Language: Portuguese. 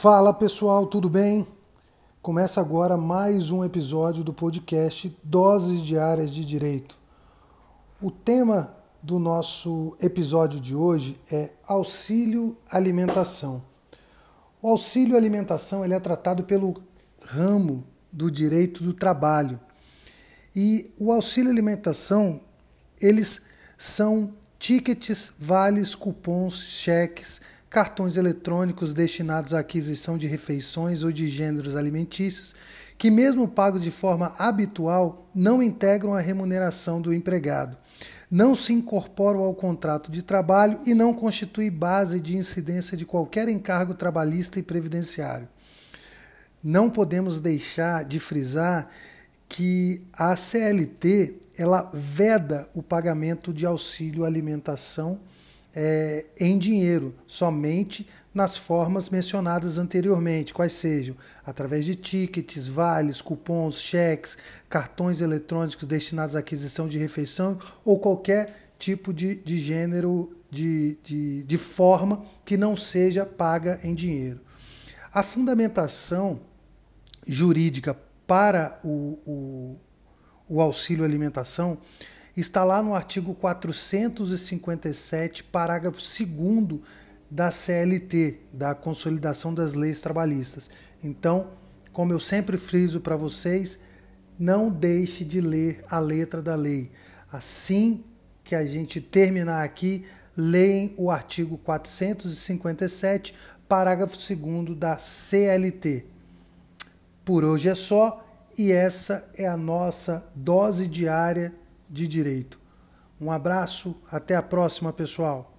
Fala pessoal, tudo bem? Começa agora mais um episódio do podcast Doses Diárias de Direito. O tema do nosso episódio de hoje é auxílio alimentação. O auxílio alimentação ele é tratado pelo ramo do direito do trabalho. E o auxílio alimentação, eles são tickets, vales, cupons, cheques, cartões eletrônicos destinados à aquisição de refeições ou de gêneros alimentícios, que, mesmo pagos de forma habitual, não integram a remuneração do empregado, não se incorporam ao contrato de trabalho e não constituem base de incidência de qualquer encargo trabalhista e previdenciário. Não podemos deixar de frisar que a CLT ela veda o pagamento de auxílio alimentação é, em dinheiro, somente nas formas mencionadas anteriormente, quais sejam através de tickets, vales, cupons, cheques, cartões eletrônicos destinados à aquisição de refeição ou qualquer tipo de, de gênero, de, de, de forma que não seja paga em dinheiro. A fundamentação jurídica para o, o, o auxílio alimentação está lá no artigo 457, parágrafo 2 da CLT, da Consolidação das Leis Trabalhistas. Então, como eu sempre friso para vocês, não deixe de ler a letra da lei. Assim que a gente terminar aqui, leem o artigo 457, parágrafo 2 da CLT. Por hoje é só e essa é a nossa dose diária de direito. Um abraço, até a próxima, pessoal.